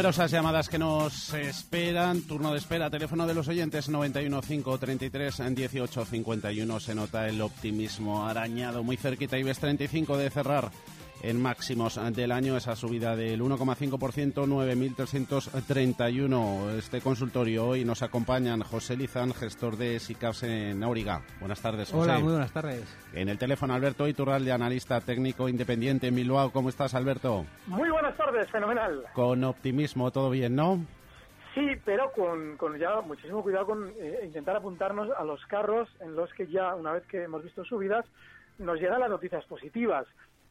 Numerosas llamadas que nos esperan. Turno de espera. Teléfono de los oyentes 91 533 18 51. Se nota el optimismo arañado muy cerquita. y ves 35 de cerrar en máximos del año, esa subida del 1,5%, 9.331. Este consultorio hoy nos acompañan José Lizán, gestor de SICAPS en Auriga. Buenas tardes, José. Hola, muy buenas tardes. En el teléfono Alberto Iturralde, analista técnico independiente en Bilbao. ¿Cómo estás, Alberto? Muy buenas tardes, fenomenal. Con optimismo, todo bien, ¿no? Sí, pero con, ya muchísimo cuidado con eh, intentar apuntarnos a los carros en los que ya, una vez que hemos visto subidas, nos llegan las noticias positivas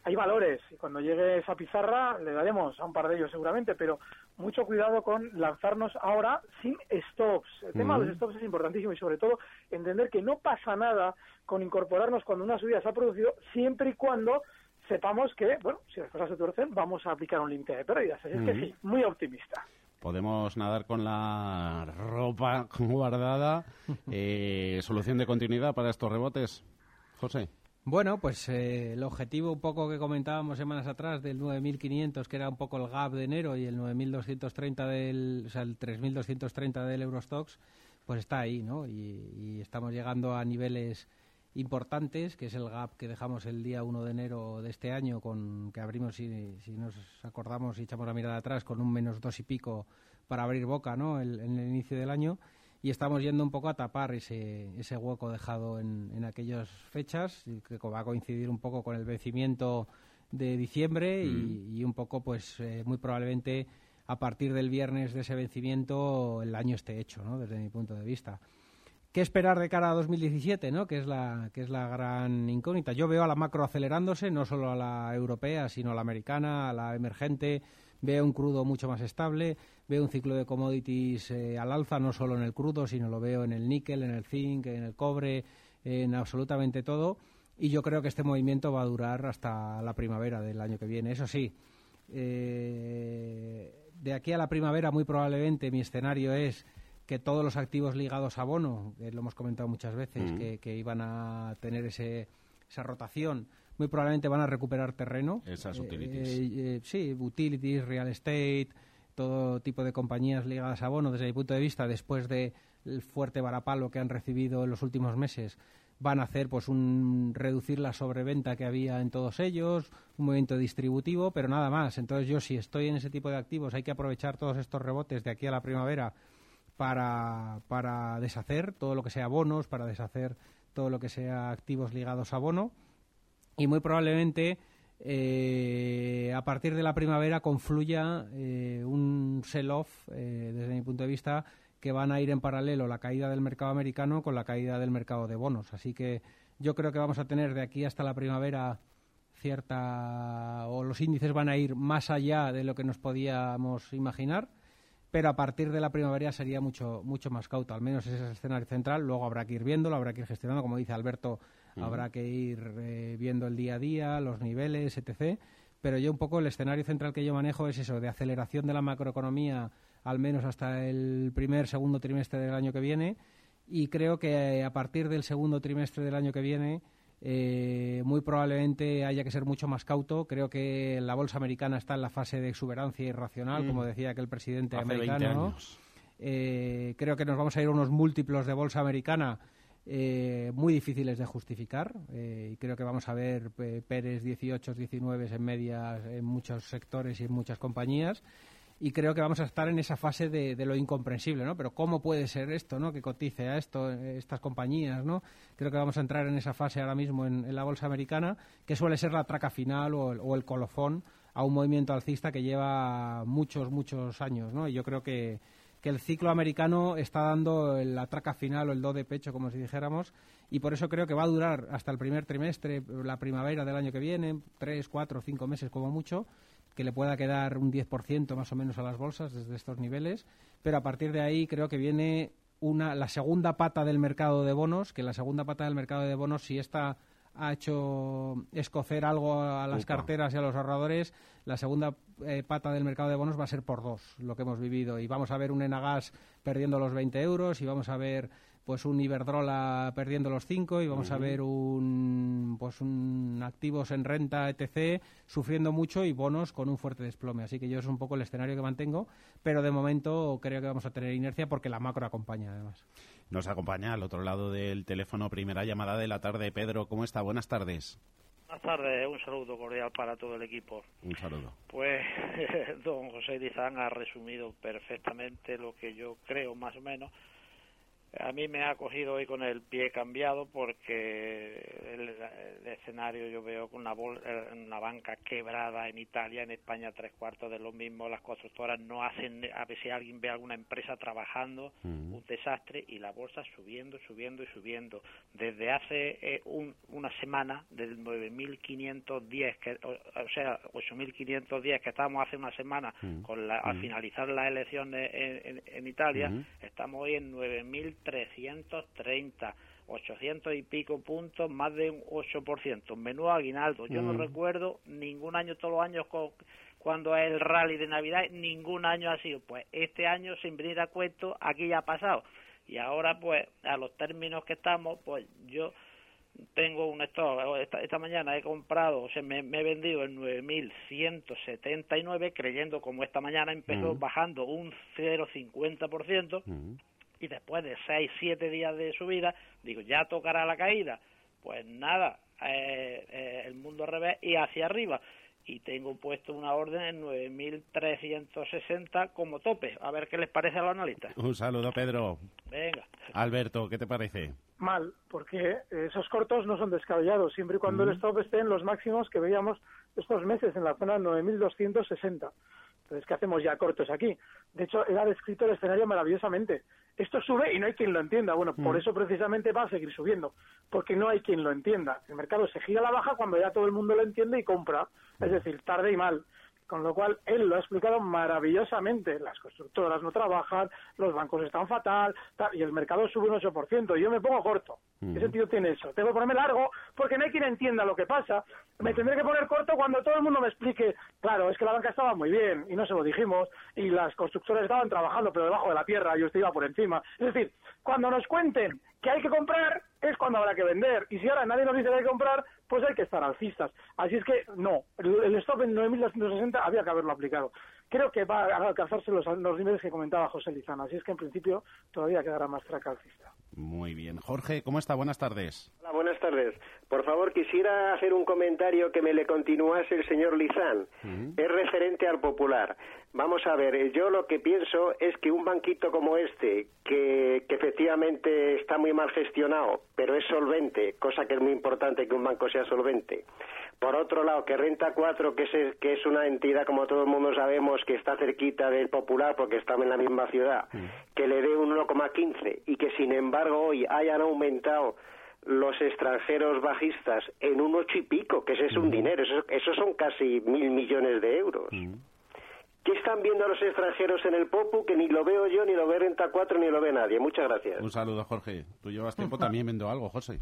hay valores y cuando llegue esa pizarra le daremos a un par de ellos seguramente, pero mucho cuidado con lanzarnos ahora sin stops. El tema de los stops es importantísimo y sobre todo entender que no pasa nada con incorporarnos cuando una subida se ha producido siempre y cuando sepamos que, bueno, si las cosas se tuercen, vamos a aplicar un límite de pérdidas. Así es que sí, muy optimista. Podemos nadar con la ropa guardada. Eh, ¿Solución de continuidad para estos rebotes, José? Bueno, pues eh, el objetivo un poco que comentábamos semanas atrás del 9.500, que era un poco el gap de enero, y el 9.230 del, o sea, el 3.230 del Eurostox, pues está ahí, ¿no? Y, estamos llegando a niveles importantes, que es el gap que dejamos el día 1 de enero de este año, con que abrimos, si, si nos acordamos y echamos la mirada atrás, con un menos dos y pico para abrir boca, ¿no? en el inicio del año y estamos yendo un poco a tapar ese, ese hueco dejado en, en aquellas fechas, que va a coincidir un poco con el vencimiento de diciembre y, mm. un poco, pues eh, muy probablemente a partir del viernes de ese vencimiento el año esté hecho, ¿no? desde mi punto de vista. ¿Qué esperar de cara a 2017, ¿no? que, es la, que es la gran incógnita? Yo veo a la macro acelerándose, no solo a la europea, sino a la americana, a la emergente, veo un crudo mucho más estable, veo un ciclo de commodities eh, al alza, no solo en el crudo, sino lo veo en el níquel, en el zinc, en el cobre, en absolutamente todo. Y yo creo que este movimiento va a durar hasta la primavera del año que viene. Eso sí, eh, de aquí a la primavera muy probablemente mi escenario es que todos los activos ligados a bono, lo hemos comentado muchas veces, mm. que, iban a tener ese, esa rotación, muy probablemente van a recuperar terreno. Esas eh, utilities. Eh, sí, utilities, real estate, todo tipo de compañías ligadas a bono, desde mi punto de vista, después del fuerte varapalo que han recibido en los últimos meses, van a hacer pues un reducir la sobreventa que había en todos ellos, un movimiento distributivo, pero nada más. Entonces yo si estoy en ese tipo de activos hay que aprovechar todos estos rebotes de aquí a la primavera para, para deshacer todo lo que sea bonos, para deshacer todo lo que sea activos ligados a bono y muy probablemente eh, a partir de la primavera confluya eh, un sell-off, eh, desde mi punto de vista, que van a ir en paralelo la caída del mercado americano con la caída del mercado de bonos. Así que yo creo que vamos a tener de aquí hasta la primavera cierta o los índices van a ir más allá de lo que nos podíamos imaginar pero a partir de la primavera sería mucho mucho más cauto, al menos ese es el escenario central, luego habrá que ir viéndolo, habrá que ir gestionando, como dice Alberto, habrá que ir eh, viendo el día a día, los niveles, etc. Pero yo un poco el escenario central que yo manejo es eso, de aceleración de la macroeconomía, al menos hasta el primer, segundo trimestre del año que viene, y creo que a partir del segundo trimestre del año que viene eh, muy probablemente haya que ser mucho más cauto. Creo que la bolsa americana está en la fase de exuberancia irracional, como mm. decía que el presidente americano. Eh, creo que nos vamos a ir a unos múltiplos de bolsa americana eh, muy difíciles de justificar y creo que vamos a ver Pérez 18, 19 en medias en muchos sectores y en muchas compañías y creo que vamos a estar en esa fase de, lo incomprensible, ¿no? Pero ¿cómo puede ser esto, ¿no? Que cotice a esto, estas compañías, ¿no? Creo que vamos a entrar en esa fase ahora mismo en, la bolsa americana, que suele ser la traca final o el, colofón a un movimiento alcista que lleva muchos, muchos años, ¿no? Y yo creo que, que el ciclo americano está dando la traca final o el do de pecho, como si dijéramos, y por eso creo que va a durar hasta el primer trimestre, la primavera del año que viene, tres, cuatro, cinco meses como mucho, que le pueda quedar un 10% más o menos a las bolsas desde estos niveles, pero a partir de ahí creo que viene una, la segunda pata del mercado de bonos, que la segunda pata del mercado de bonos, si esta ha hecho escocer algo a las carteras y a los ahorradores, la segunda eh, pata del mercado de bonos va a ser por dos, lo que hemos vivido. Y vamos a ver un Enagas perdiendo los 20 euros y vamos a ver pues un Iberdrola perdiendo los 5 y vamos a ver un pues un activos en renta etc sufriendo mucho y bonos con un fuerte desplome. Así que yo es un poco el escenario que mantengo pero de momento creo que vamos a tener inercia porque la macro acompaña además. Nos acompaña al otro lado del teléfono primera llamada de la tarde. Pedro cómo está buenas tardes. Buenas tardes, un saludo cordial para todo el equipo. Un saludo. Pues don José Dizán ha resumido perfectamente lo que yo creo más o menos a mí me ha cogido hoy con el pie cambiado porque el, escenario yo veo con una, una, banca quebrada en Italia, en España tres cuartos de lo mismo, las constructoras no hacen, a ver si alguien ve alguna empresa trabajando, mm. un desastre y la bolsa subiendo, subiendo y subiendo. Desde hace eh, una semana, del 9.510, que, o, o sea, 8.510 que estábamos hace una semana mm. con la, al mm. finalizar las elecciones en, en, Italia, estamos hoy en 9.000 330, 800 y pico puntos, más de un 8%. Menudo aguinaldo. Yo no mm. recuerdo ningún año, todos los años cuando es el rally de Navidad, ningún año ha sido. Pues este año, sin venir a cuento, aquí ya ha pasado. Y ahora, pues, a los términos que estamos, pues yo tengo un stock, esta, esta mañana he comprado, o sea, me, he vendido en 9.179, creyendo como esta mañana empezó mm. bajando un 0,50%, y después de seis, siete días de subida, digo, ya tocará la caída. Pues nada, eh, eh, el mundo al revés y hacia arriba. Y tengo puesto una orden en 9.360 como tope. A ver qué les parece a los analistas. Un saludo, Pedro. Venga. Alberto, ¿qué te parece? Mal, porque esos cortos no son descabellados, siempre y cuando el stop esté en los máximos que veíamos estos meses, en la zona 9.260. Entonces, ¿qué hacemos ya cortos aquí? De hecho, él ha descrito el escenario maravillosamente esto sube y no hay quien lo entienda. Bueno, por mm. eso precisamente va a seguir subiendo, porque no hay quien lo entienda. El mercado se gira a la baja cuando ya todo el mundo lo entiende y compra, es decir, tarde y mal. Con lo cual, él lo ha explicado maravillosamente. Las constructoras no trabajan, los bancos están fatal, y el mercado sube un 8%. Y yo me pongo corto. ¿Qué sentido tiene eso? Tengo que ponerme largo porque no hay quien entienda lo que pasa. Me tendré que poner corto cuando todo el mundo me explique, claro, es que la banca estaba muy bien y no se lo dijimos, y las constructoras estaban trabajando pero debajo de la tierra y usted iba por encima. Es decir, cuando nos cuenten que hay que comprar es cuando habrá que vender. Y si ahora nadie nos dice que hay que comprar, pues hay que estar alcistas. Así es que no, el, stop en 9.260 había que haberlo aplicado. Creo que va a alcanzarse los, los niveles que comentaba José Lizana. Así es que en principio todavía quedará más traca alcista. Muy bien. Jorge, ¿cómo está? Buenas tardes. Hola, buenas tardes. Por favor, quisiera hacer un comentario que me le continuase el señor Lizán. Es referente al popular. Vamos a ver, yo lo que pienso es que un banquito como este, que, efectivamente está muy mal gestionado, pero es solvente, cosa que es muy importante que un banco sea solvente. Por otro lado, que Renta 4, que es, que es una entidad, como todo el mundo sabemos, que está cerquita del Popular porque estamos en la misma ciudad, que le dé un 1,15 y que sin embargo hoy hayan aumentado los extranjeros bajistas en un ocho y pico, que ese es un dinero, eso, son casi mil millones de euros. ¿Qué están viendo los extranjeros en el POPU que ni lo veo yo, ni lo ve Renta 4, ni lo ve nadie? Muchas gracias. Un saludo, Jorge. Tú llevas tiempo también viendo algo, José.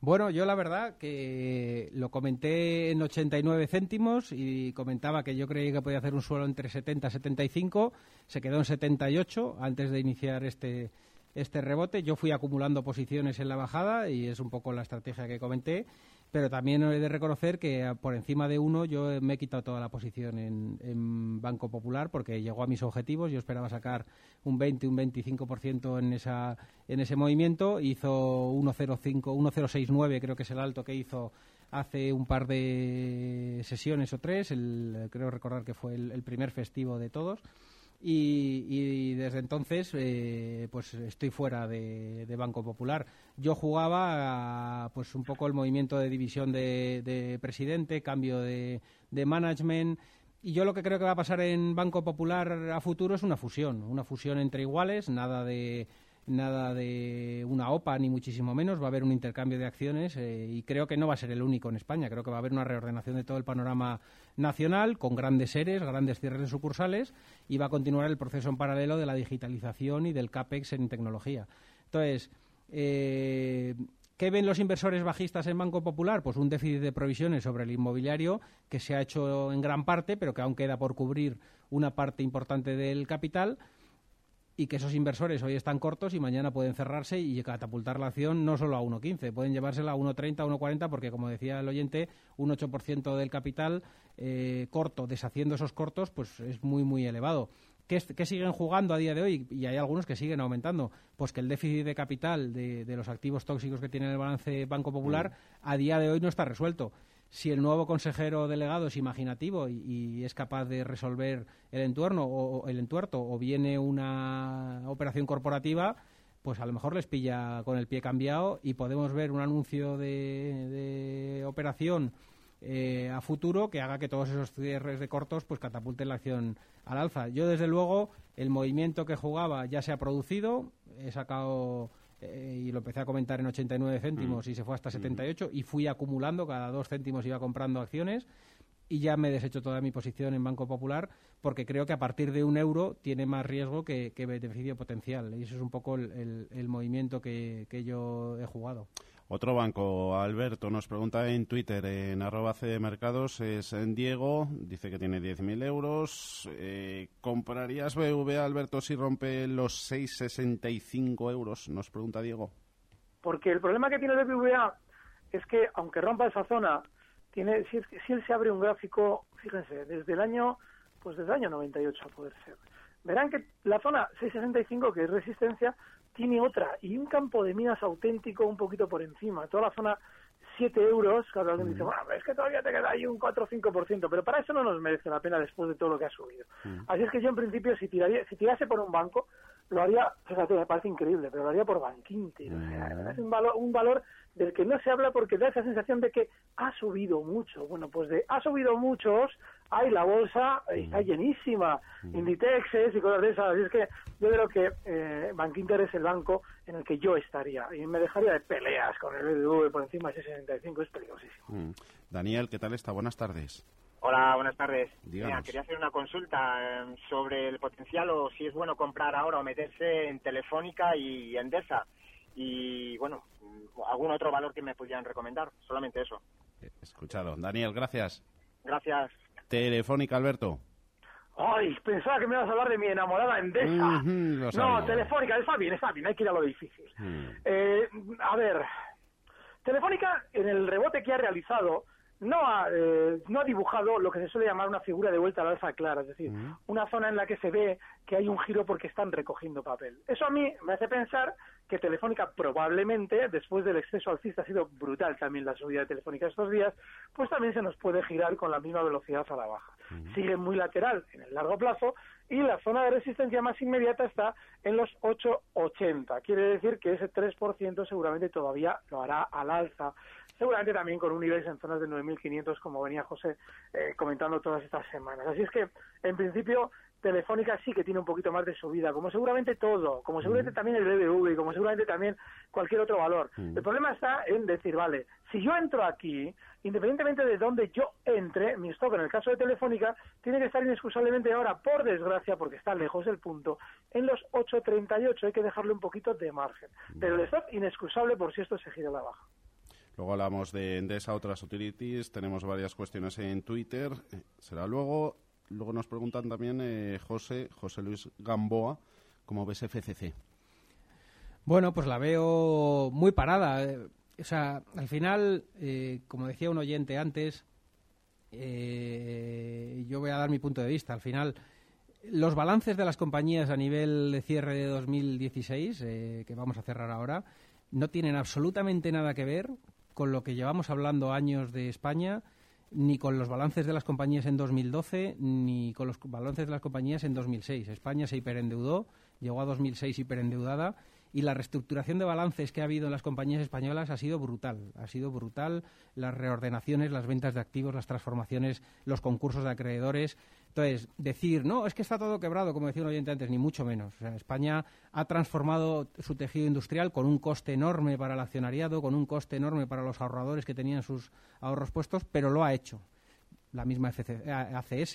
Bueno, yo la verdad que lo comenté en 89 céntimos y comentaba que yo creía que podía hacer un suelo entre 70 y 75. Se quedó en 78 antes de iniciar este, este rebote. Yo fui acumulando posiciones en la bajada y es un poco la estrategia que comenté pero también he de reconocer que por encima de uno yo me he quitado toda la posición en, Banco Popular porque llegó a mis objetivos. Yo esperaba sacar un 20, un 25% en, esa, en ese movimiento. Hizo 1.05, 1.069 creo que es el alto que hizo hace un par de sesiones o tres. creo recordar que fue el primer festivo de todos y, desde entonces eh, pues estoy fuera de, Banco Popular. Yo jugaba pues un poco el movimiento de división de, presidente, cambio de, de management y yo lo que creo que va a pasar en Banco Popular a futuro es una fusión, una fusión entre iguales, nada de nada de una OPA ni muchísimo menos, va a haber un intercambio de acciones eh, y creo que no va a ser el único en España, creo que va a haber una reordenación de todo el panorama nacional con grandes seres, grandes cierres de sucursales y va a continuar el proceso en paralelo de la digitalización y del CAPEX en tecnología. Entonces, eh, ¿Qué ven los inversores bajistas en Banco Popular? Pues un déficit de provisiones sobre el inmobiliario que se ha hecho en gran parte, pero que aún queda por cubrir una parte importante del capital y que esos inversores hoy están cortos y mañana pueden cerrarse y catapultar la acción no solo a 1,15, pueden llevársela a 1,30, 1,40 porque, como decía el oyente, un 8% del capital eh, corto, deshaciendo esos cortos, pues es muy, muy elevado. ¿Qué, siguen jugando a día de hoy? Y hay algunos que siguen aumentando. Pues que el déficit de capital de, los activos tóxicos que tiene el balance Banco Popular mm. a día de hoy no está resuelto. Si el nuevo consejero delegado es imaginativo y, es capaz de resolver el entorno o, el entuerto o viene una operación corporativa, pues a lo mejor les pilla con el pie cambiado y podemos ver un anuncio de operación eh, a futuro que haga que todos esos cierres de cortos pues catapulten la acción al alza. Yo, desde luego, el movimiento que jugaba ya se ha producido. He sacado eh, y lo empecé a comentar en 89 céntimos mm. y se fue hasta 78 y fui acumulando, cada dos céntimos iba comprando acciones y ya me he deshecho toda mi posición en Banco Popular porque creo que a partir de un euro tiene más riesgo que, beneficio potencial y eso es un poco el, movimiento que yo he jugado. Otro banco, Alberto, nos pregunta en Twitter, en arroba C Mercados, es en Diego, dice que tiene 10.000 euros. Eh, ¿Comprarías BVA, Alberto, si rompe los 6,65 euros? Nos pregunta Diego. Porque el problema que tiene el BBVA es que, aunque rompa esa zona, tiene si, si él se abre un gráfico, fíjense, desde el año, pues desde el año 98 a poder ser. Verán que la zona 665, que es resistencia, tiene otra y un campo de minas auténtico un poquito por encima. Toda la zona 7 euros, claro, alguien dice, bueno, es que todavía te queda ahí un 4 o 5%, pero para eso no nos merece la pena después de todo lo que ha subido. Mm. Así es que yo en principio si tiraría, si tirase por un banco, lo haría, fíjate, me parece increíble, pero lo haría por Bankinter. O sea, es un valor, un valor del que no se habla porque da esa sensación de que ha subido mucho. Bueno, pues de ha subido muchos, hay la bolsa, está llenísima, Inditexes y cosas de esas. Así es que yo creo que eh, Bankinter es el banco en el que yo estaría y me dejaría de peleas con el BBV por encima de ese 65, es peligrosísimo. Daniel, ¿qué tal está? Buenas tardes. Hola, buenas tardes. Mira, quería hacer una consulta em, sobre el potencial o si es bueno comprar ahora o meterse en Telefónica y Endesa. Y bueno, algún otro valor que me pudieran recomendar, solamente eso. Escuchado. Daniel, gracias. Gracias. Telefónica, Alberto. Ay, pensaba que me ibas a hablar de mi enamorada Endesa. no, Telefónica, está bien, está bien, hay que ir a lo difícil. Mm. Eh, a ver, Telefónica, en el rebote que ha realizado, no ha, eh, no ha dibujado lo que se suele llamar una figura de vuelta al alza clara, es decir, una zona en la que se ve que hay un giro porque están recogiendo papel. Eso a mí me hace pensar que Telefónica probablemente, después del exceso alcista, ha sido brutal también la subida de Telefónica estos días, pues también se nos puede girar con la misma velocidad a la baja. Sigue muy lateral en el largo plazo y la zona de resistencia más inmediata está en los 8,80. Quiere decir que ese 3% seguramente todavía lo hará al alza seguramente también con un nivel en zonas de 9.500 como venía José eh, comentando todas estas semanas. Así es que, en principio, Telefónica sí que tiene un poquito más de subida, como seguramente todo, como seguramente también el BBV como seguramente también cualquier otro valor. El problema está en decir, vale, si yo entro aquí, independientemente de dónde yo entre, mi stock en el caso de Telefónica tiene que estar inexcusablemente ahora, por desgracia, porque está lejos del punto, en los 8.38, hay que dejarle un poquito de margen. Pero el stock inexcusable por si esto se gira a la baja. Luego hablamos de Endesa, otras utilities, tenemos varias cuestiones en Twitter, eh, será luego. Luego nos preguntan también eh, José, José Luis Gamboa, ¿cómo ves FCC? Bueno, pues la veo muy parada. Eh, o sea, al final, como decía un oyente antes, yo voy a dar mi punto de vista. Al final, los balances de las compañías a nivel de cierre de 2016, que vamos a cerrar ahora, no tienen absolutamente nada que ver con lo que llevamos hablando años de España, ni con los balances de las compañías en 2012, ni con los balances de las compañías en 2006. España se hiperendeudó, llegó a 2006 hiperendeudada y la reestructuración de balances que ha habido en las compañías españolas ha sido brutal. Ha sido brutal las reordenaciones, las ventas de activos, las transformaciones, los concursos de acreedores. Entonces, decir, no, es que está todo quebrado, como decía un oyente antes, ni mucho menos. España ha transformado su tejido industrial con un coste enorme para el accionariado, con un coste enorme para los ahorradores que tenían sus ahorros puestos, pero lo ha hecho. La misma ACS,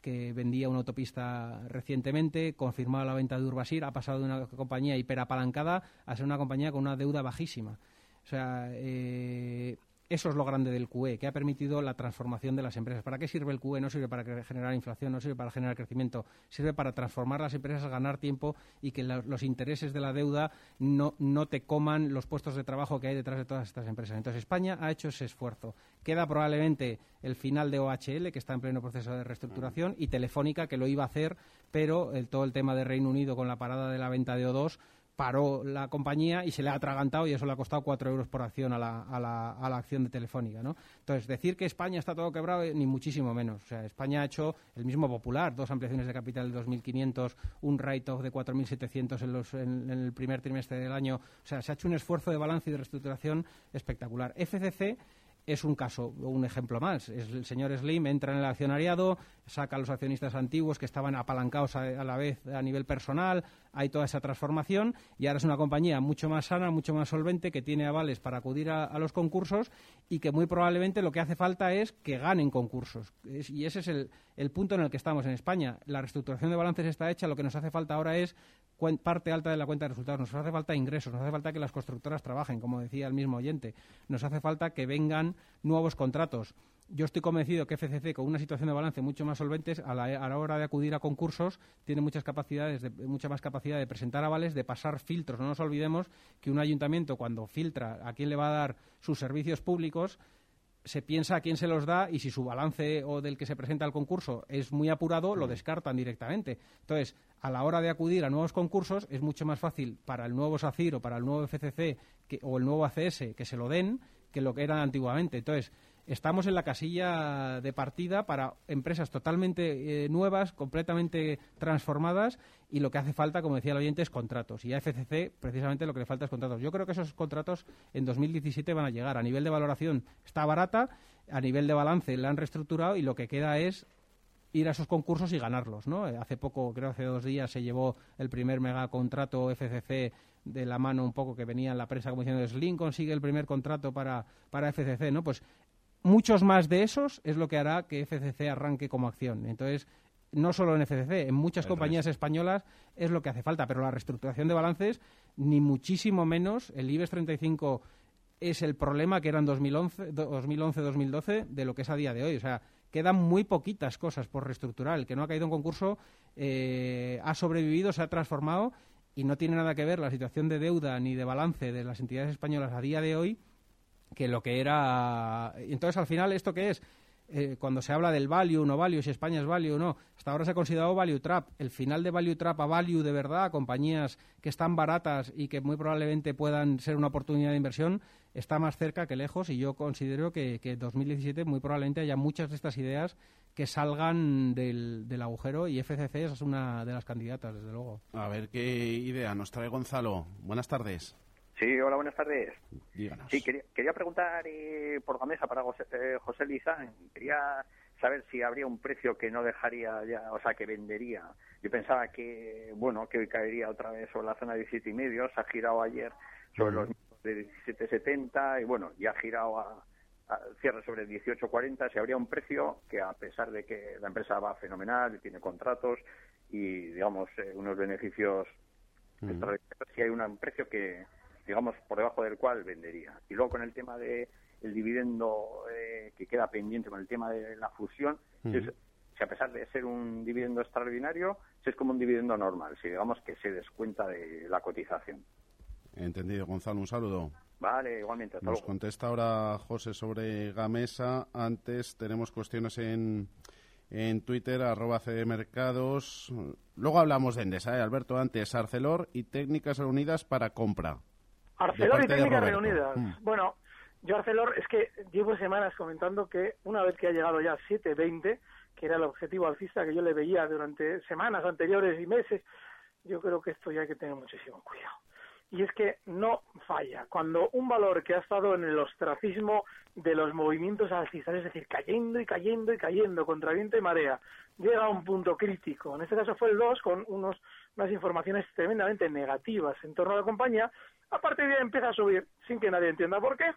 que vendía una autopista recientemente, confirmado la venta de Urbasir, ha pasado de una compañía hiperapalancada a ser una compañía con una deuda bajísima. O sea, eh, eso es lo grande del QE, que ha permitido la transformación de las empresas. ¿Para qué sirve el QE? No sirve para generar inflación, no sirve para generar crecimiento, sirve para transformar las empresas, ganar tiempo y que los intereses de la deuda no, no te coman los puestos de trabajo que hay detrás de todas estas empresas. Entonces, España ha hecho ese esfuerzo. Queda probablemente el final de OHL, que está en pleno proceso de reestructuración, y Telefónica, que lo iba a hacer, pero el, todo el tema de Reino Unido con la parada de la venta de O2 paró la compañía y se le ha atragantado y eso le ha costado cuatro euros por acción a la, a la, a la acción de Telefónica. ¿no? Entonces, decir que España está todo quebrado, eh, ni muchísimo menos. O sea, España ha hecho el mismo popular, dos ampliaciones de capital de 2.500, un write-off de 4.700 en, en, en el primer trimestre del año. O sea, se ha hecho un esfuerzo de balance y de reestructuración espectacular. FCC es un caso, un ejemplo más. el señor Slim entra en el accionariado, saca a los accionistas antiguos que estaban apalancados a, la vez a nivel personal, hay toda esa transformación y ahora es una compañía mucho más sana, mucho más solvente, que tiene avales para acudir a, los concursos y que muy probablemente lo que hace falta es que ganen concursos. y ese es el, el punto en el que estamos en España. La reestructuración de balances está hecha, lo que nos hace falta ahora es parte alta de la cuenta de resultados. Nos hace falta ingresos, nos hace falta que las constructoras trabajen, como decía el mismo oyente. Nos hace falta que vengan nuevos contratos. Yo estoy convencido que FCC, con una situación de balance mucho más solvente, a la, hora de acudir a concursos, tiene muchas capacidades, de, mucha más capacidad de presentar avales, de pasar filtros. No nos olvidemos que un ayuntamiento, cuando filtra a quién le va a dar sus servicios públicos, se piensa a quién se los da y si su balance o del que se presenta al concurso es muy apurado, lo mm. descartan directamente. Entonces, a la hora de acudir a nuevos concursos, es mucho más fácil para el nuevo SACIR o para el nuevo FCC o el nuevo ACS que se lo den que lo que era antiguamente. Entonces, estamos en la casilla de partida para empresas totalmente eh, nuevas, completamente transformadas y lo que hace falta, como decía el oyente, es contratos. Y a FCC precisamente lo que le falta es contratos. Yo creo que esos contratos en 2017 van a llegar. A nivel de valoración está barata, a nivel de balance la han reestructurado y lo que queda es ir a esos concursos y ganarlos, ¿no? Eh, hace poco, creo hace dos días, se llevó el primer megacontrato FCC de la mano un poco que venía en la prensa como diciendo Slim consigue el primer contrato para, para FCC, ¿no? Pues muchos más de esos es lo que hará que FCC arranque como acción. Entonces, no solo en FCC, en muchas compañías españolas es lo que hace falta, pero la reestructuración de balances, ni muchísimo menos. El IBEX 35 es el problema que era en 2011-2012 de lo que es a día de hoy. O sea, quedan muy poquitas cosas por reestructurar. El que no ha caído en concurso eh, ha sobrevivido, se ha transformado y no tiene nada que ver la situación de deuda ni de balance de las entidades españolas a día de hoy que lo que era. Entonces, al final, ¿esto qué es? Eh, cuando se habla del value, no value, si España es value o no, hasta ahora se ha considerado value trap. El final de value trap a value de verdad, compañías que están baratas y que muy probablemente puedan ser una oportunidad de inversión, está más cerca que lejos y yo considero que, en 2017 muy probablemente haya muchas de estas ideas que salgan del, del, agujero y FCC es una de las candidatas, desde luego. A ver qué idea nos trae Gonzalo. Buenas tardes. Sí, hola, buenas tardes. Sí, quería, preguntar eh, por Gamesa para José, eh, José Lizán. Quería saber si habría un precio que no dejaría ya, o sea, que vendería. Yo pensaba que, bueno, que caería otra vez sobre la zona de 17 y medio. Se ha girado ayer sobre los de 17.70 y, bueno, ya ha girado a, cierre sobre 18.40. Si habría un precio que, a pesar de que la empresa va fenomenal y tiene contratos y, digamos, eh, unos beneficios, si hay un precio que digamos, por debajo del cual vendería. Y luego con el tema de el dividendo eh, que queda pendiente con el tema de la fusión, si, a pesar de ser un dividendo extraordinario, si es como un dividendo normal, si digamos que se descuenta de la cotización. Entendido, Gonzalo, un saludo. Vale, igualmente. Nos contesta ahora José sobre Gamesa. Antes tenemos cuestiones en, en Twitter, arroba Mercados. Luego hablamos de Endesa, ¿eh? Alberto, antes Arcelor y técnicas reunidas para compra. Arcelor y técnicas reunidas. Mm. Bueno, yo Arcelor es que llevo semanas comentando que una vez que ha llegado ya a 7.20, que era el objetivo alcista que yo le veía durante semanas anteriores y meses, yo creo que esto ya hay que tener muchísimo cuidado. Y es que no falla. Cuando un valor que ha estado en el ostracismo de los movimientos alcistas, es decir, cayendo y cayendo y cayendo contra viento y marea, llega a un punto crítico. En este caso fue el 2 con unos, unas informaciones tremendamente negativas en torno a la compañía, a partir de ahí empieza a subir sin que nadie entienda por qué.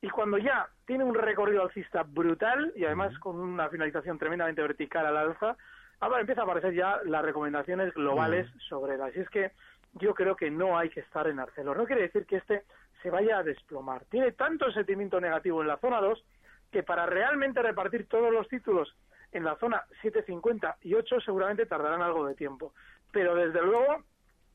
Y cuando ya tiene un recorrido alcista brutal y además con una finalización tremendamente vertical al alza, ahora empieza a aparecer ya las recomendaciones globales sobre él. Así es que yo creo que no hay que estar en Arcelor. No quiere decir que este se vaya a desplomar. Tiene tanto sentimiento negativo en la zona 2 que para realmente repartir todos los títulos en la zona 750 y 8 seguramente tardarán algo de tiempo. Pero desde luego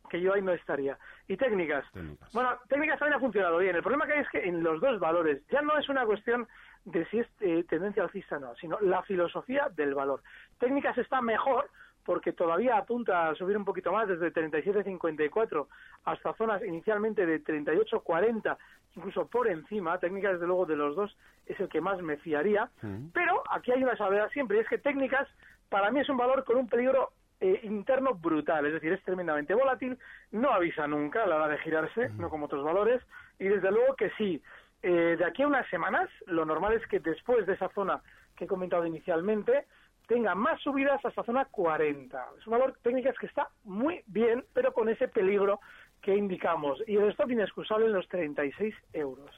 que yo ahí no estaría. Y técnicas. Bueno, técnicas también ha funcionado bien. El problema que hay es que en los dos valores ya no es una cuestión de si es eh, tendencia alcista o no, sino la filosofía del valor. Técnicas está mejor porque todavía apunta a subir un poquito más desde 37.54 hasta zonas inicialmente de 38.40, incluso por encima. Técnicas, desde luego, de los dos es el que más me fiaría. Pero aquí hay una salvedad siempre, y es que técnicas para mí es un valor con un peligro eh, interno brutal, es decir, es tremendamente volátil, no avisa nunca a la hora de girarse, no como otros valores, y desde luego que sí, eh, de aquí a unas semanas, lo normal es que después de esa zona que he comentado inicialmente, tenga más subidas hasta zona 40. Es un valor técnico que está muy bien, pero con ese peligro que indicamos. Y el stop inexcusable en los 36 euros.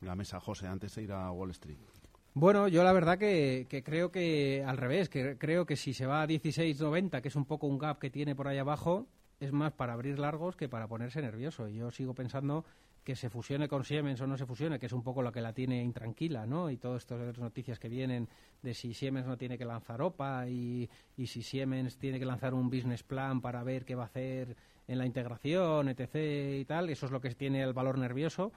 La mesa, José, antes de ir a Wall Street. Bueno, yo la verdad que, creo que al revés, que creo que si se va a 16.90, que es un poco un gap que tiene por ahí abajo, es más para abrir largos que para ponerse nervioso. Yo sigo pensando que se fusione con Siemens o no se fusione, que es un poco lo que la tiene intranquila, ¿no? Y todas estas noticias que vienen de si Siemens no tiene que lanzar OPA y, y si Siemens tiene que lanzar un business plan para ver qué va a hacer en la integración, etc. y tal, eso es lo que tiene el valor nervioso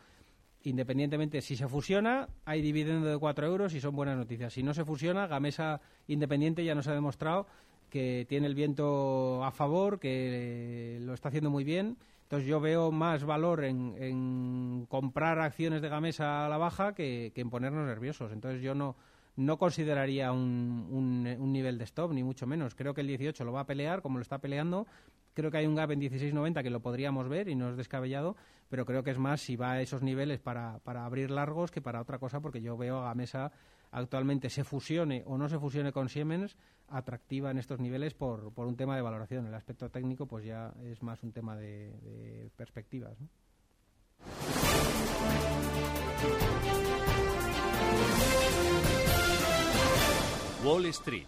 independientemente, si se fusiona, hay dividendo de 4 euros y son buenas noticias. Si no se fusiona, Gamesa Independiente ya nos ha demostrado que tiene el viento a favor, que lo está haciendo muy bien. Entonces yo veo más valor en, comprar acciones de Gamesa a la baja que, en ponernos nerviosos. Entonces yo no, no consideraría un, un, nivel de stop, ni mucho menos. Creo que el 18 lo va a pelear como lo está peleando, Creo que hay un gap en 16.90 que lo podríamos ver y no es descabellado, pero creo que es más si va a esos niveles para, para abrir largos que para otra cosa, porque yo veo a Gamesa actualmente se fusione o no se fusione con Siemens atractiva en estos niveles por, por un tema de valoración. El aspecto técnico pues ya es más un tema de, perspectivas. Wall Street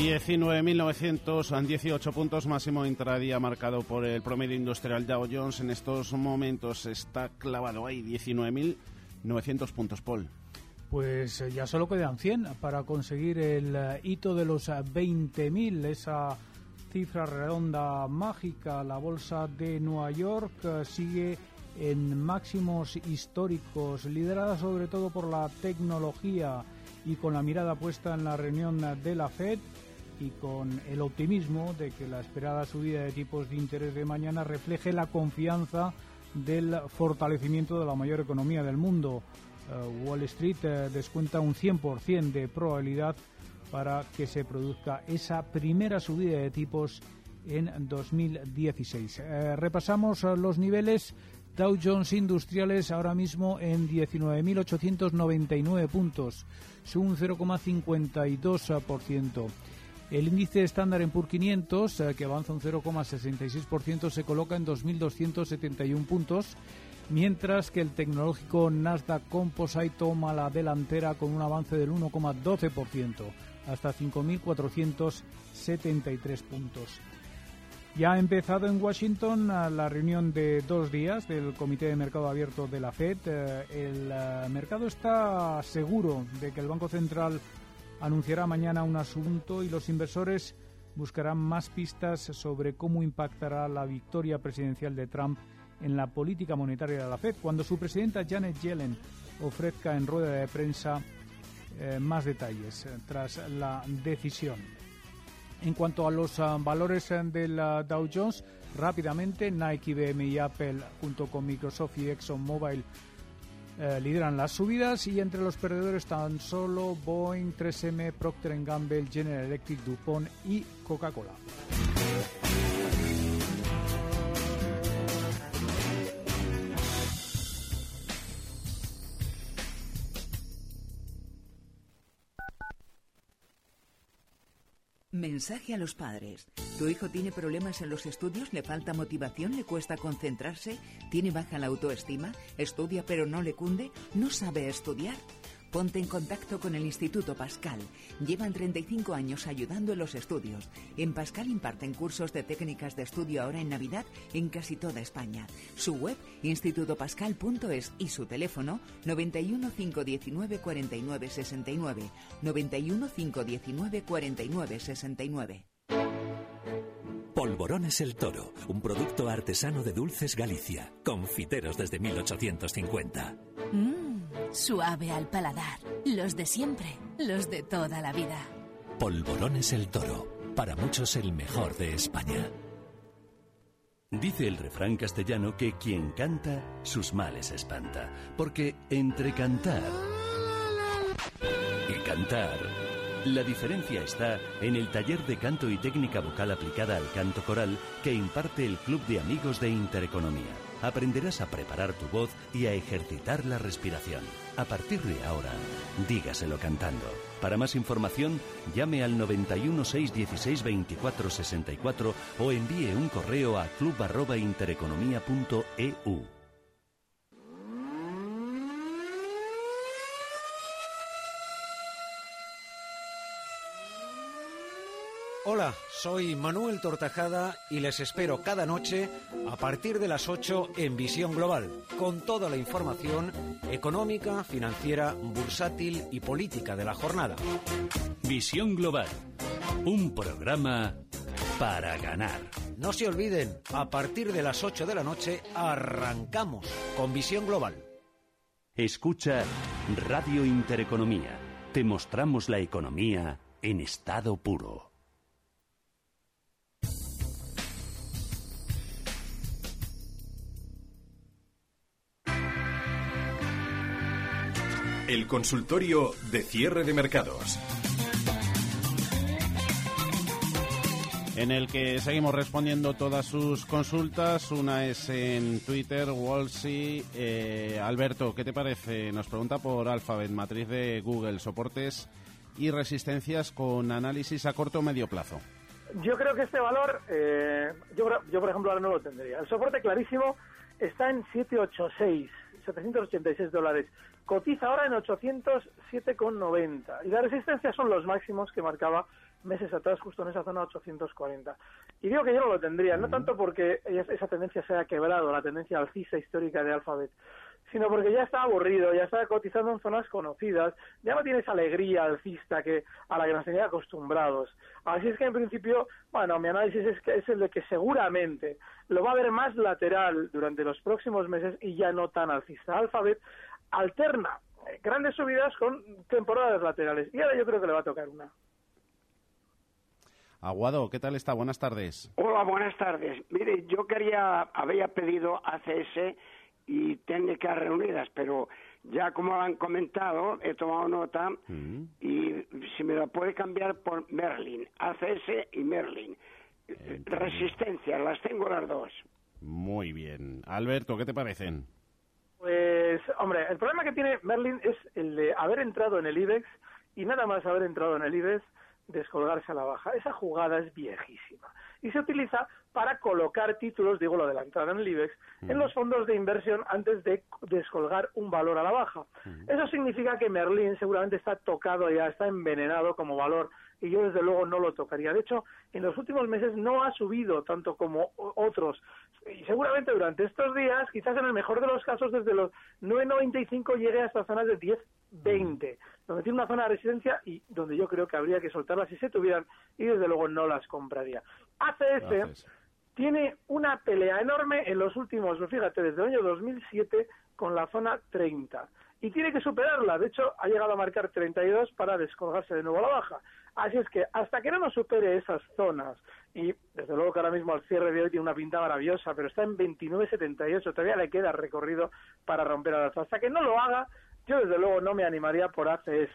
19.918 puntos máximo intradía marcado por el promedio industrial Dow Jones. En estos momentos está clavado ahí 19.900 puntos, Paul. Pues eh, ya solo quedan 100 para conseguir el eh, hito de los 20.000, eh, esa cifra redonda mágica. La bolsa de Nueva York sigue en máximos históricos, liderada sobre todo por la tecnología y con la mirada puesta en la reunión de la Fed y con el optimismo de que la esperada subida de tipos de interés de mañana refleje la confianza del fortalecimiento de la mayor economía del mundo. Eh, Wall Street eh, descuenta un 100% de probabilidad para que se produzca esa primera subida de tipos en 2016. Eh, repasamos los niveles. Dow Jones Industriales ahora mismo en 19.899 puntos, un 0,52%. El índice estándar en PUR 500, eh, que avanza un 0,66%, se coloca en 2.271 puntos, mientras que el tecnológico Nasdaq Composite toma la delantera con un avance del 1,12%, hasta 5.473 puntos. Ya ha empezado en Washington eh, la reunión de dos días del Comité de Mercado Abierto de la Fed. Eh, el mercado está seguro de que el Banco Central anunciará mañana un asunto y los inversores buscarán más pistas sobre cómo impactará la victoria presidencial de Trump en la política monetaria de la Fed, cuando su presidenta Janet Yellen ofrezca en rueda de prensa eh, más detalles eh, tras la decisión. En cuanto a los ah, valores eh, del Dow Jones, rápidamente Nike, IBM y Apple, junto con Microsoft y ExxonMobil, eh, lideran las subidas y entre los perdedores están solo Boeing, 3M, Procter Gamble, General Electric, DuPont y Coca-Cola. Mensaje a los padres. ¿Tu hijo tiene problemas en los estudios? ¿Le falta motivación? ¿Le cuesta concentrarse? ¿Tiene baja la autoestima? ¿Estudia pero no le cunde? ¿No sabe estudiar? Ponte en contacto con el Instituto Pascal. Llevan 35 años ayudando en los estudios. En Pascal imparten cursos de técnicas de estudio ahora en Navidad en casi toda España. Su web, institutopascal.es y su teléfono 91 519 49 69. 91 519 49 69. Polvorones El Toro, un producto artesano de Dulces Galicia, confiteros desde 1850. Mmm, suave al paladar. Los de siempre, los de toda la vida. Polvorones El Toro, para muchos el mejor de España. Dice el refrán castellano que quien canta, sus males espanta. Porque entre cantar y cantar la diferencia está en el taller de canto y técnica vocal aplicada al canto coral que imparte el Club de Amigos de Intereconomía. Aprenderás a preparar tu voz y a ejercitar la respiración. A partir de ahora, dígaselo cantando. Para más información, llame al 91 616 24 64 o envíe un correo a club@intereconomía.eu. Hola, soy Manuel Tortajada y les espero cada noche a partir de las 8 en Visión Global, con toda la información económica, financiera, bursátil y política de la jornada. Visión Global, un programa para ganar. No se olviden, a partir de las 8 de la noche arrancamos con Visión Global. Escucha Radio Intereconomía. Te mostramos la economía en estado puro. El consultorio de cierre de mercados. En el que seguimos respondiendo todas sus consultas. Una es en Twitter, Wolsey. Eh, Alberto, ¿qué te parece? Nos pregunta por Alphabet, matriz de Google, soportes y resistencias con análisis a corto o medio plazo. Yo creo que este valor, eh, yo, yo por ejemplo ahora no lo tendría. El soporte clarísimo está en 786, 786 dólares cotiza ahora en 807,90 y la resistencia son los máximos que marcaba meses atrás justo en esa zona 840. Y digo que yo no lo tendría, no tanto porque esa tendencia se haya quebrado, la tendencia alcista histórica de Alphabet, sino porque ya está aburrido, ya está cotizando en zonas conocidas, ya no tiene esa alegría alcista que a la que nos tenía acostumbrados. Así es que en principio, bueno, mi análisis es que es el de que seguramente lo va a ver más lateral durante los próximos meses y ya no tan alcista. Alphabet alterna grandes subidas con temporadas laterales. Y ahora yo creo que le va a tocar una. Aguado, ¿qué tal está? Buenas tardes. Hola, buenas tardes. Mire, yo quería, había pedido ACS y técnicas reunidas, pero ya como han comentado, he tomado nota mm. y si me la puede cambiar por Merlin, ACS y Merlin. Resistencia, las tengo las dos. Muy bien. Alberto, ¿qué te parecen? Pues, hombre, el problema que tiene Merlin es el de haber entrado en el IBEX y nada más haber entrado en el IBEX descolgarse a la baja. Esa jugada es viejísima y se utiliza para colocar títulos, digo lo de la entrada en el IBEX, en los fondos de inversión antes de descolgar un valor a la baja. Eso significa que Merlin seguramente está tocado ya, está envenenado como valor y yo desde luego no lo tocaría. De hecho, en los últimos meses no ha subido tanto como otros y seguramente durante estos días, quizás en el mejor de los casos, desde los 9.95 llegue a estas zonas de 10.20, donde tiene una zona de resistencia y donde yo creo que habría que soltarlas si se tuvieran y desde luego no las compraría. ACS tiene una pelea enorme en los últimos, fíjate, desde el año 2007 con la zona 30 y tiene que superarla. De hecho, ha llegado a marcar 32 para descolgarse de nuevo a la baja. Así es que hasta que no nos supere esas zonas, y desde luego que ahora mismo al cierre de hoy tiene una pinta maravillosa, pero está en 29.78, todavía le queda recorrido para romper al alza. Hasta que no lo haga, yo desde luego no me animaría por ACS.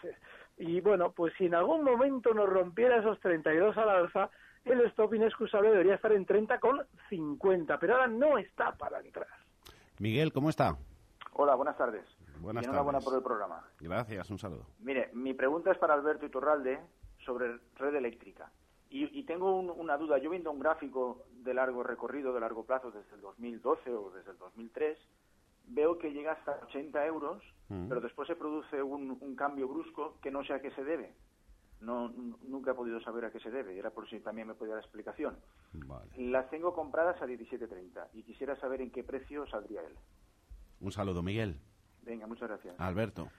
Y bueno, pues si en algún momento nos rompiera esos 32 al alza, el stop inexcusable debería estar en 30 con 50, pero ahora no está para entrar. Miguel, ¿cómo está? Hola, buenas tardes. Buenas y enhorabuena por el programa. Gracias, un saludo. Mire, mi pregunta es para Alberto Iturralde sobre red eléctrica. Y, tengo una duda. Yo viendo un gráfico de largo recorrido, de largo plazo, desde el 2012 o desde el 2003, veo que llega hasta 80 euros, mm. pero después se produce un, cambio brusco que no sé a qué se debe. No, nunca he podido saber a qué se debe, era por si también me podía dar explicación. Las tengo compradas a 17.30 y quisiera saber en qué precio saldría él. Un saludo, Miguel. Venga, muchas gracias. Alberto.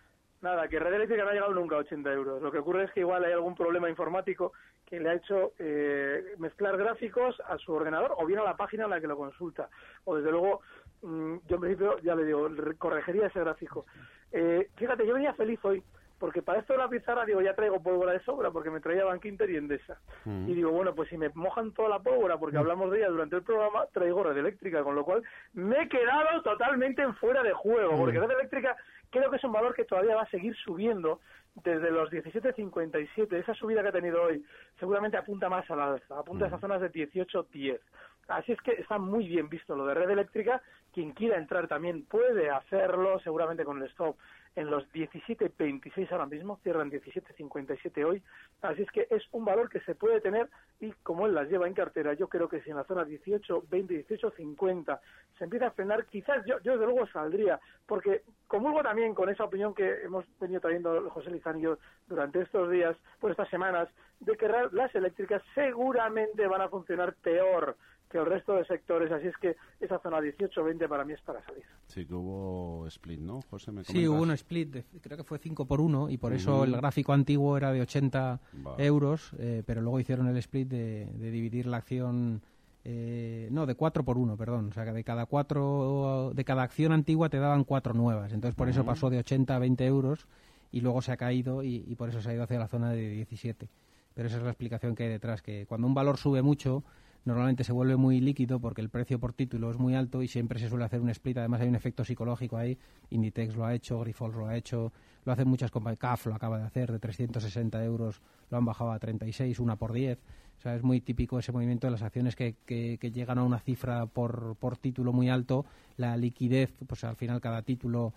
Nada, que Red Eléctrica no ha llegado nunca a 80 euros. Lo que ocurre es que igual hay algún problema informático que le ha hecho eh, mezclar gráficos a su ordenador o bien a la página en la que lo consulta. O desde luego, mm, yo en principio, ya le digo, corregiría ese gráfico. Eh, fíjate, yo venía feliz hoy porque para esto de la pizarra digo ya traigo pólvora de sobra porque me traía Bankinter y Endesa mm. y digo bueno pues si me mojan toda la pólvora porque mm. hablamos de ella durante el programa traigo red eléctrica con lo cual me he quedado totalmente en fuera de juego mm. porque red eléctrica creo que es un valor que todavía va a seguir subiendo desde los 17.57 esa subida que ha tenido hoy seguramente apunta más a la alza apunta a esas zonas de 18.10 Así es que está muy bien visto lo de red eléctrica. Quien quiera entrar también puede hacerlo, seguramente con el stop en los 17.26 ahora mismo, cierran 17.57 hoy, así es que es un valor que se puede tener y como él las lleva en cartera, yo creo que si en la zona 18, 20, 18, 50 se empieza a frenar, quizás yo, yo desde luego saldría, porque comulgo también con esa opinión que hemos venido trayendo José Lizán y yo durante estos días, por estas semanas, de que las eléctricas seguramente van a funcionar peor que el resto de sectores, así es que esa zona 18-20 para mí es para salir. Sí, que hubo split, ¿no, José? ¿me sí, hubo un split, creo que fue 5 por 1 y por eso el gráfico antiguo era de 80 euros, eh, pero luego hicieron el split de, dividir la acción... Eh, no, de 4 por 1, perdón. O sea, que de cada cuatro, de cada acción antigua te daban cuatro nuevas. Entonces, por eso pasó de 80 a 20 euros y luego se ha caído y, y por eso se ha ido hacia la zona de 17. Pero esa es la explicación que hay detrás, que cuando un valor sube mucho, normalmente se vuelve muy líquido porque el precio por título es muy alto y siempre se suele hacer un split. Además hay un efecto psicológico ahí. Inditex lo ha hecho, Grifols lo ha hecho, lo hacen muchas compañías. CAF lo acaba de hacer, de 360 euros lo han bajado a 36, una por 10. O sea, es muy típico ese movimiento de las acciones que, que, llegan a una cifra por, por título muy alto. La liquidez, pues al final cada título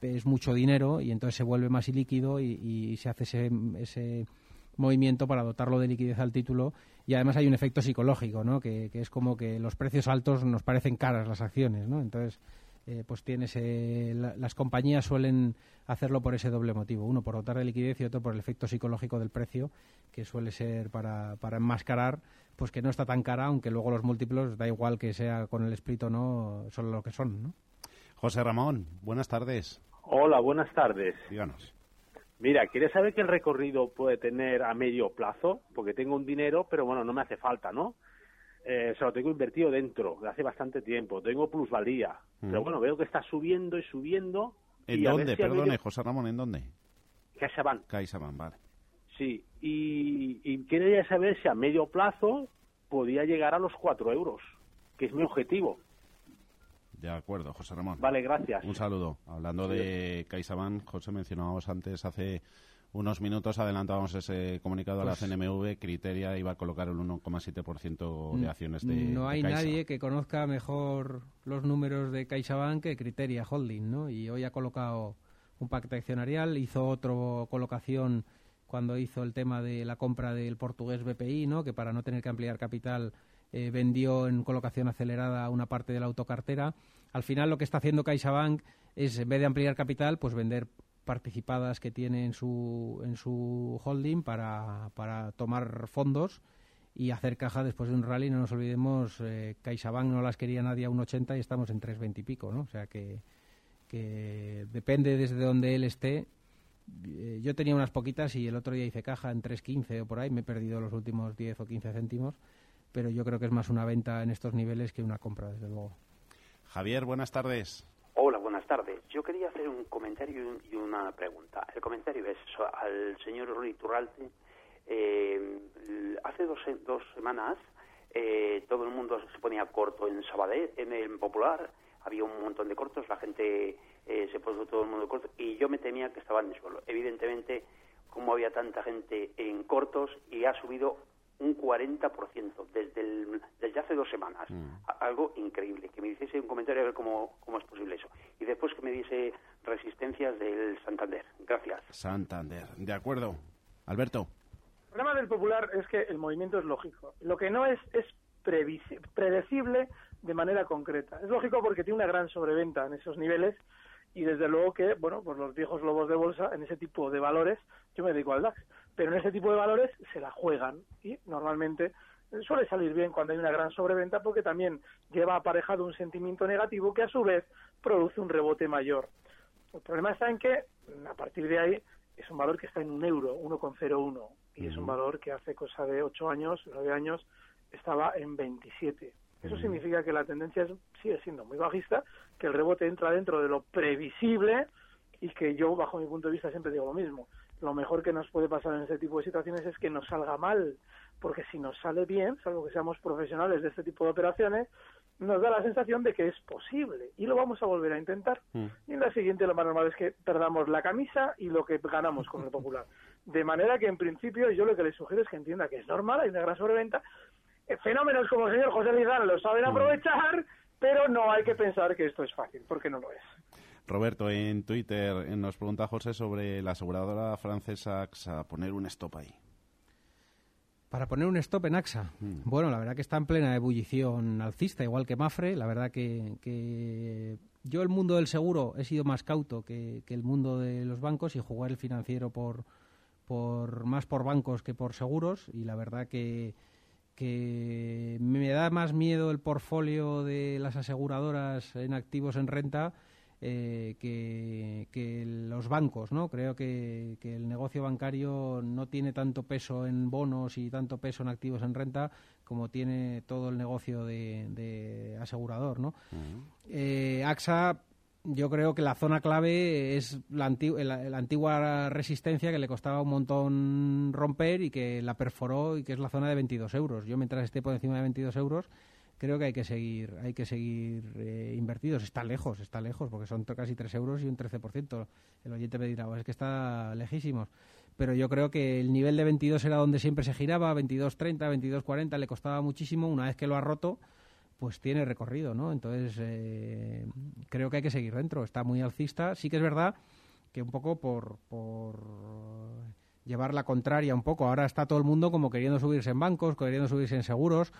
es mucho dinero y entonces se vuelve más ilíquido y, y se hace ese, ese movimiento para dotarlo de liquidez al título y además hay un efecto psicológico, ¿no? Que, es como que los precios altos nos parecen caras las acciones, ¿no? Entonces, eh, pues tienes las compañías suelen hacerlo por ese doble motivo, uno por dotar de liquidez y otro por el efecto psicológico del precio, que suele ser para, para enmascarar pues que no está tan cara, aunque luego los múltiplos, da igual que sea con el split o no, son lo que son, ¿no? José Ramón, buenas tardes. Hola, buenas tardes. Díganos. Mira, ¿quieres saber qué recorrido puede tener a medio plazo? Porque tengo un dinero, pero bueno, no me hace falta, ¿no? Eh, se lo tengo invertido dentro, de hace bastante tiempo. Tengo plusvalía. Pero bueno, veo que está subiendo y subiendo. ¿En dónde? Perdone, José Ramón, ¿en dónde? CaixaBank. CaixaBank, vale. Sí, y, y quería saber si a medio plazo podía llegar a los 4 euros, que es mi objetivo. De acuerdo, José Ramón. Vale, gracias. Un saludo. Hablando de CaixaBank, José, mencionábamos antes, hace unos minutos adelantábamos ese comunicado a la pues CNMV, Criteria iba a colocar el 1,7% de acciones de No hay nadie que conozca mejor los números de CaixaBank que Criteria Holding, ¿no? Y hoy ha colocado un pacto accionarial, hizo otra colocación cuando hizo el tema de la compra del portugués BPI, ¿no? Que para no tener que ampliar capital eh, vendió en colocación acelerada una parte de la autocartera. Al final lo que está haciendo CaixaBank es, en vez de ampliar capital, pues vender participadas que tiene en su, en su holding para, para tomar fondos y hacer caja después de un rally. No nos olvidemos, eh, CaixaBank no las quería nadie a un 80 y estamos en 3,20 y pico, ¿no? O sea que, que depende desde donde él esté. Eh, yo tenía unas poquitas y el otro día hice caja en 3,15 o por ahí, me he perdido los últimos 10 o 15 céntimos pero yo creo que es más una venta en estos niveles que una compra, desde luego. Javier, buenas tardes. Hola, buenas tardes. Yo quería hacer un comentario y una pregunta. El comentario es al señor Rui Turralte. Eh, hace dos, dos semanas eh, todo el mundo se ponía corto en Sabadell, en el Popular. Había un montón de cortos, la gente eh, se puso todo el mundo corto y yo me temía que estaban en suelo. Evidentemente, como había tanta gente en cortos y ha subido un 40% desde, el, desde hace dos semanas. Mm. Algo increíble. Que me hiciese un comentario a ver cómo, cómo es posible eso. Y después que me diese resistencias del Santander. Gracias. Santander. De acuerdo. Alberto. El problema del popular es que el movimiento es lógico. Lo que no es es predecible de manera concreta. Es lógico porque tiene una gran sobreventa en esos niveles y desde luego que, bueno, pues los viejos lobos de bolsa en ese tipo de valores, yo me dedico al DAX, pero en ese tipo de valores se la juegan y normalmente suele salir bien cuando hay una gran sobreventa porque también lleva aparejado un sentimiento negativo que a su vez produce un rebote mayor. El problema está en que a partir de ahí es un valor que está en un euro, 1,01, y es un valor que hace cosa de 8 años, 9 años, estaba en 27. Eso significa que la tendencia sigue siendo muy bajista, que el rebote entra dentro de lo previsible y que yo, bajo mi punto de vista, siempre digo lo mismo. Lo mejor que nos puede pasar en este tipo de situaciones es que nos salga mal, porque si nos sale bien, salvo que seamos profesionales de este tipo de operaciones, nos da la sensación de que es posible y lo vamos a volver a intentar. Mm. Y en la siguiente lo más normal es que perdamos la camisa y lo que ganamos con el popular. De manera que en principio yo lo que le sugiero es que entienda que es normal, hay una gran sobreventa. Eh, fenómenos como el señor José Lizán lo saben mm. aprovechar, pero no hay que pensar que esto es fácil, porque no lo es. Roberto, en Twitter nos pregunta José sobre la aseguradora francesa AXA, poner un stop ahí. Para poner un stop en AXA. Mm. Bueno, la verdad que está en plena ebullición alcista, igual que Mafre. La verdad que, yo el mundo del seguro he sido más cauto que, el mundo de los bancos y jugar el financiero por, por más por bancos que por seguros. Y la verdad que, que me da más miedo el portfolio de las aseguradoras en activos en renta eh, que, los bancos, ¿no? Creo que, el negocio bancario no tiene tanto peso en bonos y tanto peso en activos en renta como tiene todo el negocio de, asegurador, ¿no? Eh, AXA yo creo que la zona clave es la, la, antigua resistencia que le costaba un montón romper y que la perforó y que es la zona de 22 euros. Yo mientras esté por encima de 22 euros creo que hay que seguir hay que seguir eh, invertidos. Está lejos, está lejos, porque son casi 3 euros y un 13%. El oyente me dirá, es que está lejísimos. Pero yo creo que el nivel de 22 era donde siempre se giraba, 22.30, 22.40, le costaba muchísimo. Una vez que lo ha roto, pues tiene recorrido, ¿no? Entonces, eh, creo que hay que seguir dentro. Está muy alcista. Sí que es verdad que un poco por, por llevar la contraria un poco. Ahora está todo el mundo como queriendo subirse en bancos, queriendo subirse en seguros.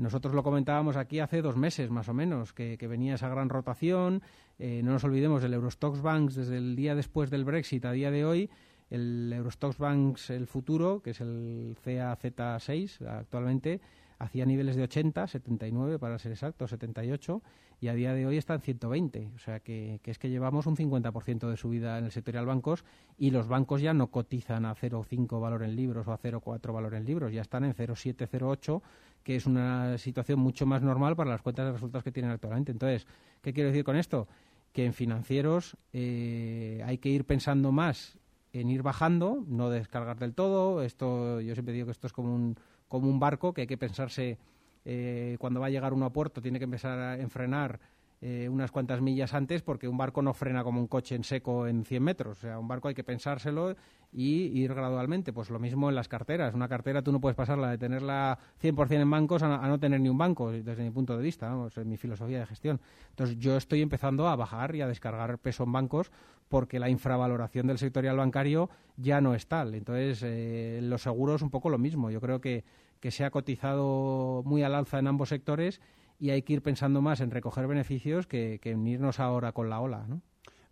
Nosotros lo comentábamos aquí hace dos meses más o menos, que, venía esa gran rotación. Eh, no nos olvidemos del Eurostox Banks desde el día después del Brexit a día de hoy. El Eurostox Banks, el futuro, que es el CAZ6 actualmente, hacía niveles de 80, 79 para ser exacto, 78, y a día de hoy está en 120. O sea que, es que llevamos un 50% de subida en el sectorial bancos y los bancos ya no cotizan a 0,5 valor en libros o a 0,4 valor en libros, ya están en 0,7, 0,8, que es una situación mucho más normal para las cuentas de resultados que tienen actualmente. Entonces, ¿qué quiero decir con esto? Que en financieros eh, hay que ir pensando más en ir bajando, no descargar del todo. Esto, yo siempre digo que esto es como un como un barco que hay que pensarse eh, cuando va a llegar uno a puerto, tiene que empezar a enfrenar eh, unas cuantas millas antes porque un barco no frena como un coche en seco en 100 metros. O sea, un barco hay que pensárselo y ir gradualmente. Pues lo mismo en las carteras. Una cartera tú no puedes pasarla de tenerla 100% en bancos a, no tener ni un banco, desde mi punto de vista, en mi filosofía de gestión. Entonces yo estoy empezando a bajar y a descargar peso en bancos porque la infravaloración del sectorial bancario ya no es tal. Entonces, eh, los seguros un poco lo mismo. Yo creo que, que se ha cotizado muy al alza en ambos sectores y hay que ir pensando más en recoger beneficios que, que en irnos ahora con la ola. ¿no?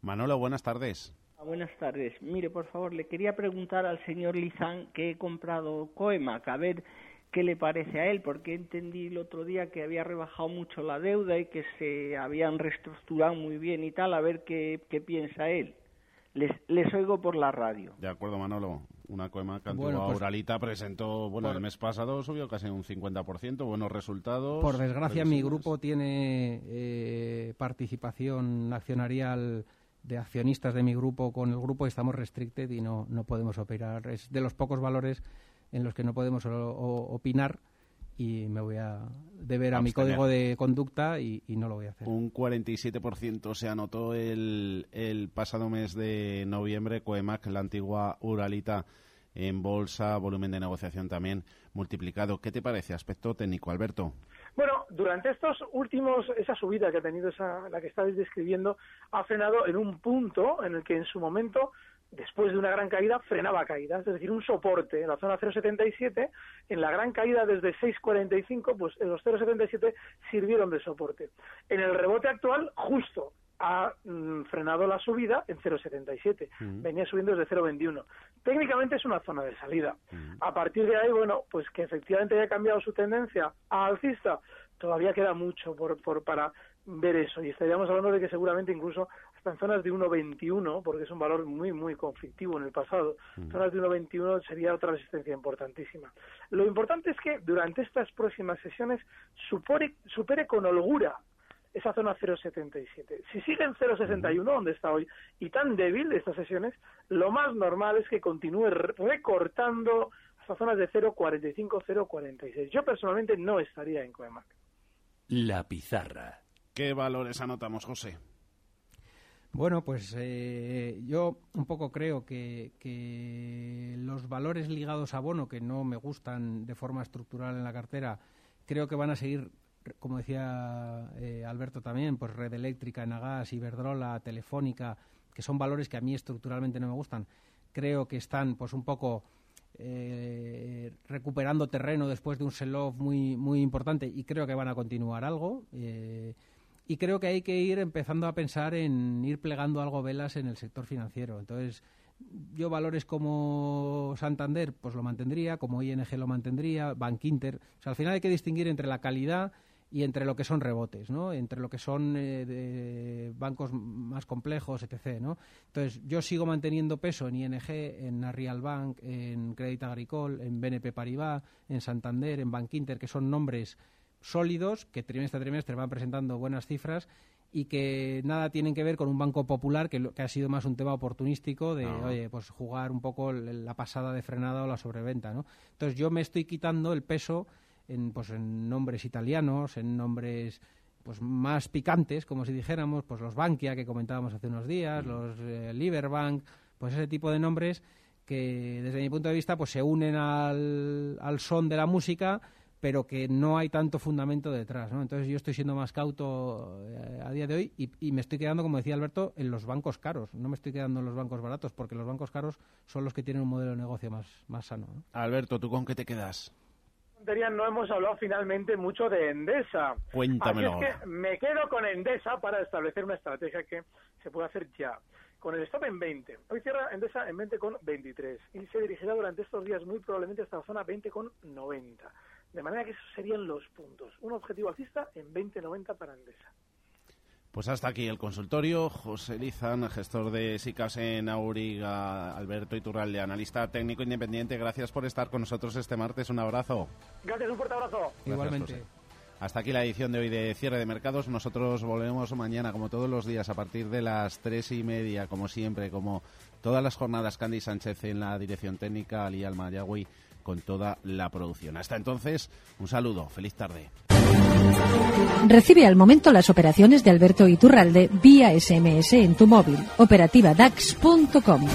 Manolo, buenas tardes. Ah, buenas tardes. Mire, por favor, le quería preguntar al señor Lizán que he comprado Coemac, a ver qué le parece a él, porque entendí el otro día que había rebajado mucho la deuda y que se habían reestructurado muy bien y tal, a ver qué, piensa él. Les, les oigo por la radio. De acuerdo, Manolo. Una coema que bueno, pues presentó, bueno, el mes pasado subió casi un 50%, buenos resultados. Por desgracia, mi grupo tiene eh, participación accionarial de accionistas de mi grupo con el grupo y estamos restricted y no, no podemos operar. Es de los pocos valores en los que no podemos opinar y me voy a deber a mi código de conducta y, no lo voy a hacer. Un 47% se anotó el, el pasado mes de noviembre, Coemac, la antigua Uralita en bolsa, volumen de negociación también multiplicado. ¿Qué te parece aspecto técnico, Alberto? Bueno, durante estos últimos, esa subida que ha tenido esa, la que estáis describiendo, ha frenado en un punto en el que en su momento después de una gran caída frenaba caídas, es decir, un soporte en la zona 0,77, en la gran caída desde 6,45, pues los 0,77 sirvieron de soporte. En el rebote actual, justo ha mm, frenado la subida en 0,77. Venía subiendo desde 0,21. Técnicamente es una zona de salida. A partir de ahí, bueno, pues que efectivamente haya cambiado su tendencia a alcista, todavía queda mucho por, por, para ver eso. Y estaríamos hablando de que seguramente incluso en zonas de 1,21, porque es un valor muy, muy conflictivo en el pasado, zonas de 1,21 sería otra resistencia importantísima. Lo importante es que durante estas próximas sesiones supere, supere con holgura esa zona 0,77. Si sigue en 0,61, donde está hoy, y tan débil estas sesiones, lo más normal es que continúe recortando hasta zonas de 0,45, 0,46. Yo personalmente no estaría en Coemac. La pizarra. ¿Qué valores anotamos, José? Bueno, pues eh, yo un poco creo que, que, los valores ligados a bono, que no me gustan de forma estructural en la cartera, creo que van a seguir como decía eh, Alberto también, pues Red Eléctrica, Enagas, Iberdrola, Telefónica, que son valores que a mí estructuralmente no me gustan, creo que están pues un poco eh, recuperando terreno después de un sell-off muy, muy importante y creo que van a continuar algo. Eh, y creo que hay que ir empezando a pensar en ir plegando algo velas en el sector financiero. Entonces, yo valores como Santander, pues lo mantendría, como ING lo mantendría, Bank Inter. O sea, al final hay que distinguir entre la calidad y entre lo que son rebotes, ¿no? Entre lo que son eh, bancos más complejos, etc., ¿no? Entonces, yo sigo manteniendo peso en ING, en Arrial Bank, en Crédit Agricole, en BNP Paribas, en Santander, en Bank Inter, que son nombres sólidos que trimestre a trimestre van presentando buenas cifras y que nada tienen que ver con un banco popular que, que ha sido más un tema oportunístico de oye pues jugar un poco la pasada de frenada o la sobreventa no entonces yo me estoy quitando el peso en, pues, en nombres italianos, en nombres pues más picantes, como si dijéramos, pues los Bankia que comentábamos hace unos días, mm. los eh, Liberbank, pues ese tipo de nombres que desde mi punto de vista pues se unen al, al son de la música pero que no hay tanto fundamento detrás, ¿no? Entonces yo estoy siendo más cauto eh, a día de hoy y, y, me estoy quedando, como decía Alberto, en los bancos caros. No me estoy quedando en los bancos baratos porque los bancos caros son los que tienen un modelo de negocio más, más sano. Alberto, ¿tú con qué te quedas? no hemos hablado finalmente mucho de Endesa. Cuéntamelo. es que me quedo con Endesa para establecer una estrategia que se puede hacer ya. Con el stop en 20. Hoy cierra Endesa en 20 con 23 y se dirigirá durante estos días muy probablemente hasta la zona 20 con 90. De manera que esos serían los puntos. Un objetivo alcista en 20.90 para Endesa. Pues hasta aquí el consultorio. José Lizán, gestor de SICAS en Auriga, Alberto Iturralde, analista técnico independiente. Gracias por estar con nosotros este martes. Un abrazo. Gracias, un fuerte abrazo. Igualmente. Hasta aquí la edición de hoy de cierre de mercados. Nosotros volvemos mañana, como todos los días, a partir de las tres y media, como siempre, como todas las jornadas. Candy Sánchez en la dirección técnica, Ali Almayagüi con toda la producción. Hasta entonces, un saludo. Feliz tarde. Recibe al momento las operaciones de Alberto Iturralde vía SMS en tu móvil. Operativa DAX.com.